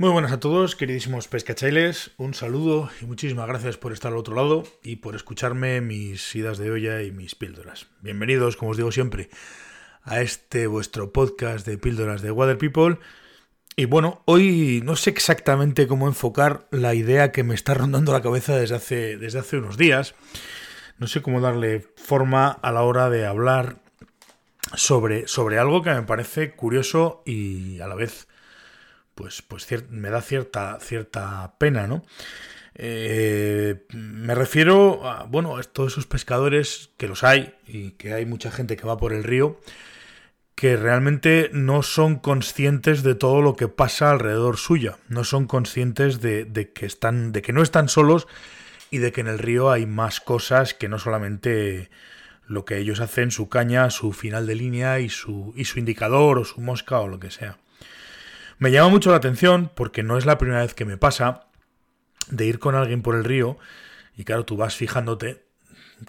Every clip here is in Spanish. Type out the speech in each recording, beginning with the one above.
Muy buenas a todos, queridísimos pescachailes. Un saludo y muchísimas gracias por estar al otro lado y por escucharme mis idas de olla y mis píldoras. Bienvenidos, como os digo siempre, a este vuestro podcast de píldoras de Water People. Y bueno, hoy no sé exactamente cómo enfocar la idea que me está rondando la cabeza desde hace, desde hace unos días. No sé cómo darle forma a la hora de hablar sobre, sobre algo que me parece curioso y a la vez pues, pues me da cierta, cierta pena, ¿no? Eh, me refiero a, bueno, a todos esos pescadores que los hay y que hay mucha gente que va por el río que realmente no son conscientes de todo lo que pasa alrededor suya, no son conscientes de, de, que están, de que no están solos y de que en el río hay más cosas que no solamente lo que ellos hacen, su caña, su final de línea y su, y su indicador o su mosca o lo que sea. Me llama mucho la atención porque no es la primera vez que me pasa de ir con alguien por el río y claro, tú vas fijándote,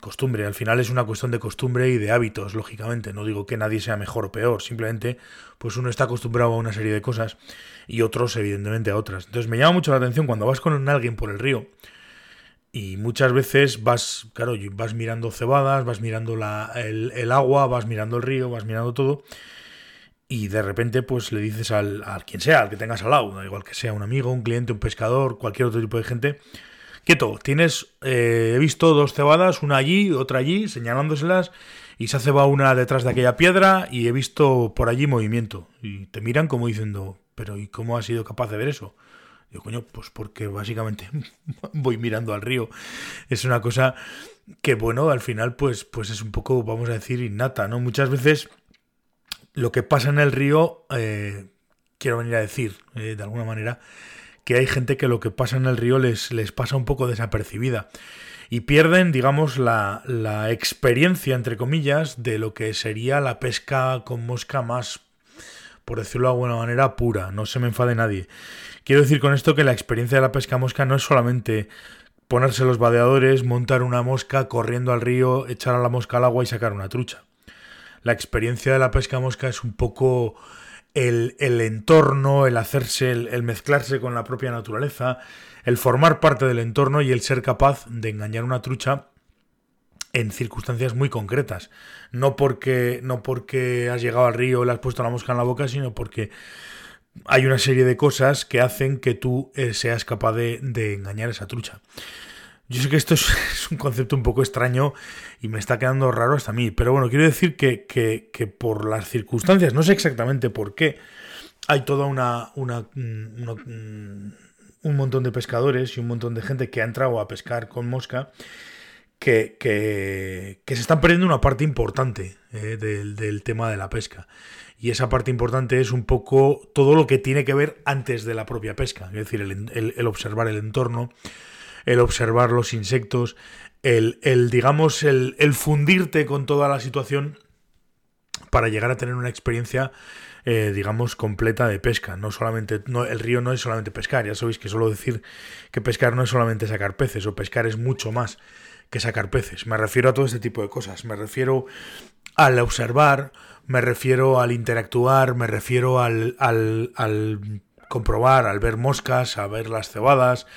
costumbre, al final es una cuestión de costumbre y de hábitos, lógicamente, no digo que nadie sea mejor o peor, simplemente pues uno está acostumbrado a una serie de cosas y otros evidentemente a otras. Entonces me llama mucho la atención cuando vas con alguien por el río y muchas veces vas, claro, vas mirando cebadas, vas mirando la, el, el agua, vas mirando el río, vas mirando todo y de repente pues le dices al, a quien sea, al que tengas al lado, igual que sea un amigo, un cliente, un pescador, cualquier otro tipo de gente, quieto, tienes, eh, he visto dos cebadas, una allí, otra allí, señalándoselas, y se ha cebado una detrás de aquella piedra y he visto por allí movimiento. Y te miran como diciendo, pero ¿y cómo has sido capaz de ver eso? Digo, coño, pues porque básicamente voy mirando al río. Es una cosa que, bueno, al final, pues, pues es un poco, vamos a decir, innata, ¿no? Muchas veces lo que pasa en el río, eh, quiero venir a decir, eh, de alguna manera, que hay gente que lo que pasa en el río les, les pasa un poco desapercibida y pierden, digamos, la, la, experiencia, entre comillas, de lo que sería la pesca con mosca más, por decirlo de alguna manera, pura. No se me enfade nadie. Quiero decir con esto que la experiencia de la pesca mosca no es solamente ponerse los vadeadores, montar una mosca, corriendo al río, echar a la mosca al agua y sacar una trucha la experiencia de la pesca mosca es un poco el, entorno, el hacerse, el, mezclarse con la propia naturaleza, el formar parte del entorno y el ser capaz de engañar una trucha en circunstancias muy concretas. No porque, no porque has llegado al río y le has puesto la mosca en la boca, sino porque hay una serie de cosas que hacen que tú eh, seas capaz de, de engañar esa trucha. Yo sé que esto es, un concepto un poco extraño y me está quedando raro hasta a mí, pero bueno, quiero decir que, que, por las circunstancias, no sé exactamente por qué, hay toda una, una, un montón de pescadores y un montón de gente que ha entrado a pescar con mosca que, que, que se están perdiendo una parte importante eh, del, del tema de la pesca. Y esa parte importante es un poco todo lo que tiene que ver antes de la propia pesca, es decir, el, el, el observar el entorno, el observar los insectos, el, el digamos, el, el, fundirte con toda la situación para llegar a tener una experiencia, eh, digamos, completa de pesca. No solamente, no, el río no es solamente pescar, ya sabéis que suelo decir que pescar no es solamente sacar peces, o pescar es mucho más que sacar peces. Me refiero a todo este tipo de cosas. Me refiero al observar, me refiero al interactuar, me refiero al, al, al comprobar, al ver moscas, a ver las cebadas,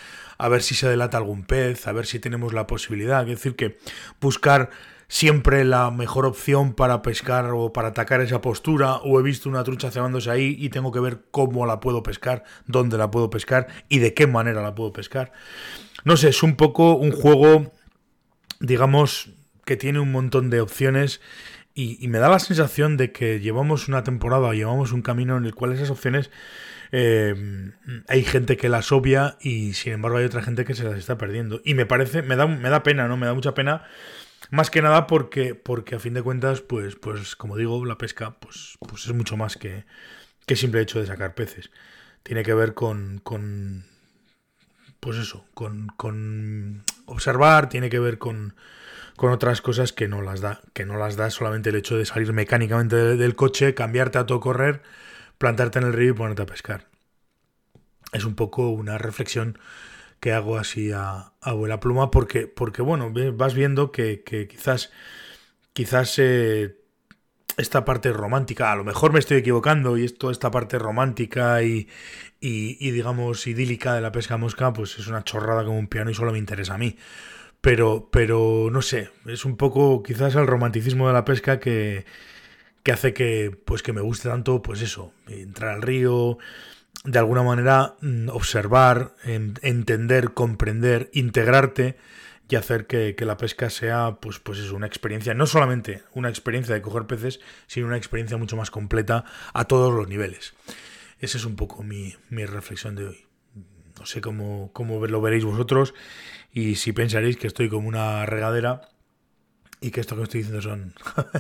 a ver si se delata algún pez, a ver si tenemos la posibilidad. Es decir, que buscar siempre la mejor opción para pescar o para atacar esa postura, o he visto una trucha cebándose ahí y tengo que ver cómo la puedo pescar, dónde la puedo pescar y de qué manera la puedo pescar. No sé, es un poco un juego, digamos, que tiene un montón de opciones y, y me da la sensación de que llevamos una temporada, llevamos un camino en el cual esas opciones eh, hay gente que las obvia y sin embargo hay otra gente que se las está perdiendo. Y me parece, me da, me da pena, ¿no? Me da mucha pena. Más que nada porque, porque a fin de cuentas, pues, pues como digo, la pesca pues, pues es mucho más que, que simple hecho de sacar peces. Tiene que ver con, con pues eso, con, con observar, tiene que ver con, con otras cosas que no las da, que no las da solamente el hecho de salir mecánicamente del coche, cambiarte a todo correr plantarte en el río y ponerte a pescar. Es un poco una reflexión que hago así a, a pluma porque, porque, bueno, vas viendo que, quizás, quizás eh, esta parte romántica, a lo mejor me estoy equivocando y toda esta parte romántica y, y, digamos idílica de la pesca mosca, pues es una chorrada como un piano y solo me interesa a mí. Pero, pero no sé, es un poco quizás el romanticismo de la pesca que, que hace que, pues que me guste tanto, pues eso, entrar al río, de alguna manera mm, observar, entender, comprender, integrarte y hacer que, la pesca sea, pues, pues es una experiencia, no solamente una experiencia de coger peces, sino una experiencia mucho más completa a todos los niveles. Esa es un poco mi, reflexión de hoy. No sé cómo, cómo lo veréis vosotros y si pensaréis que estoy como una regadera y que esto que estoy diciendo son,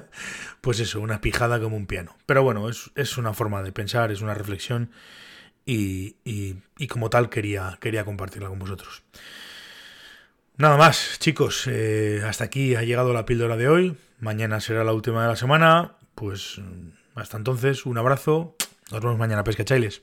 pues eso, una pijada como un piano. Pero bueno, es, es una forma de pensar, es una reflexión y, y, como tal quería, quería compartirla con vosotros. Nada más, chicos, eh, hasta aquí ha llegado la píldora de hoy. Mañana será la última de la semana. Pues hasta entonces, un abrazo. Nos vemos mañana, pesca chailes.